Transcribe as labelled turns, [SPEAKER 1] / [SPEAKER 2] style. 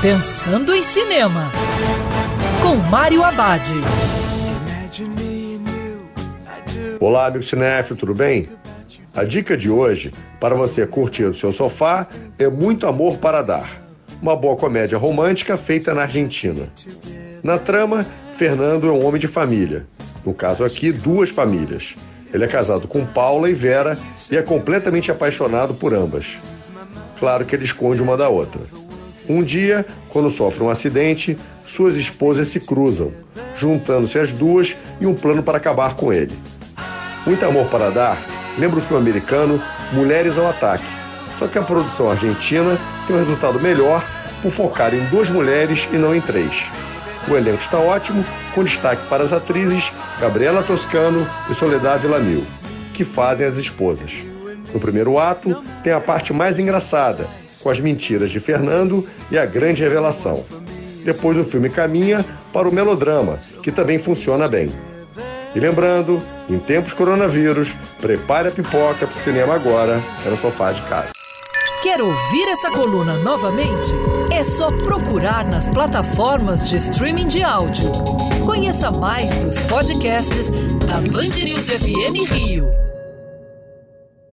[SPEAKER 1] Pensando em Cinema, com Mário Abad.
[SPEAKER 2] Olá, amigo cinéfilo, tudo bem? A dica de hoje, para você curtir o seu sofá, é Muito Amor para Dar. Uma boa comédia romântica feita na Argentina. Na trama, Fernando é um homem de família. No caso aqui, duas famílias. Ele é casado com Paula e Vera e é completamente apaixonado por ambas. Claro que ele esconde uma da outra. Um dia, quando sofre um acidente, suas esposas se cruzam, juntando-se as duas e um plano para acabar com ele. Muito Amor para Dar lembra o filme americano Mulheres ao Ataque, só que a produção argentina tem um resultado melhor por focar em duas mulheres e não em três. O elenco está ótimo, com destaque para as atrizes Gabriela Toscano e Soledad Villamil, que fazem as esposas. No primeiro ato, tem a parte mais engraçada, com as mentiras de Fernando e a grande revelação. Depois o filme caminha para o melodrama, que também funciona bem. E lembrando, em tempos coronavírus, prepare a pipoca para o cinema agora, é no sofá de casa.
[SPEAKER 1] Quer ouvir essa coluna novamente? É só procurar nas plataformas de streaming de áudio. Conheça mais dos podcasts da Band News FM Rio.